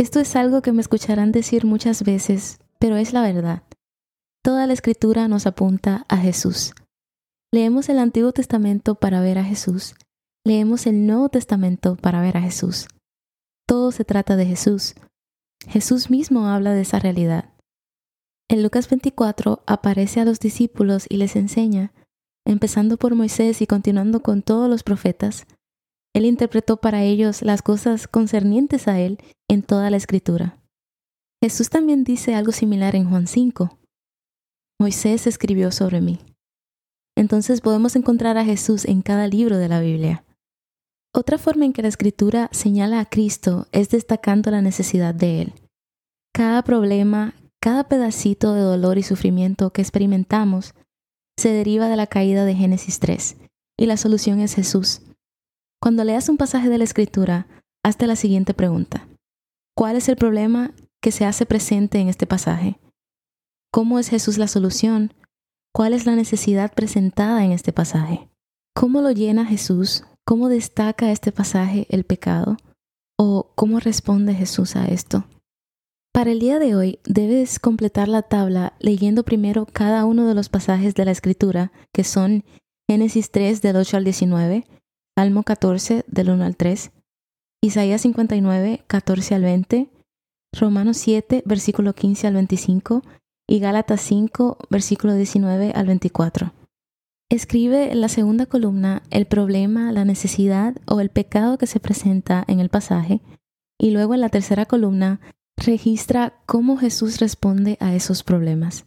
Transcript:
Esto es algo que me escucharán decir muchas veces, pero es la verdad. Toda la escritura nos apunta a Jesús. Leemos el Antiguo Testamento para ver a Jesús. Leemos el Nuevo Testamento para ver a Jesús. Todo se trata de Jesús. Jesús mismo habla de esa realidad. En Lucas 24 aparece a los discípulos y les enseña, empezando por Moisés y continuando con todos los profetas, él interpretó para ellos las cosas concernientes a Él en toda la escritura. Jesús también dice algo similar en Juan 5. Moisés escribió sobre mí. Entonces podemos encontrar a Jesús en cada libro de la Biblia. Otra forma en que la escritura señala a Cristo es destacando la necesidad de Él. Cada problema, cada pedacito de dolor y sufrimiento que experimentamos se deriva de la caída de Génesis 3, y la solución es Jesús. Cuando leas un pasaje de la Escritura, hazte la siguiente pregunta. ¿Cuál es el problema que se hace presente en este pasaje? ¿Cómo es Jesús la solución? ¿Cuál es la necesidad presentada en este pasaje? ¿Cómo lo llena Jesús? ¿Cómo destaca este pasaje el pecado? ¿O cómo responde Jesús a esto? Para el día de hoy debes completar la tabla leyendo primero cada uno de los pasajes de la Escritura, que son Génesis 3 del 8 al 19, Salmo 14 del 1 al 3, Isaías 59, 14 al 20, Romanos 7, versículo 15 al 25 y Gálatas 5, versículo 19 al 24. Escribe en la segunda columna el problema, la necesidad o el pecado que se presenta en el pasaje y luego en la tercera columna registra cómo Jesús responde a esos problemas.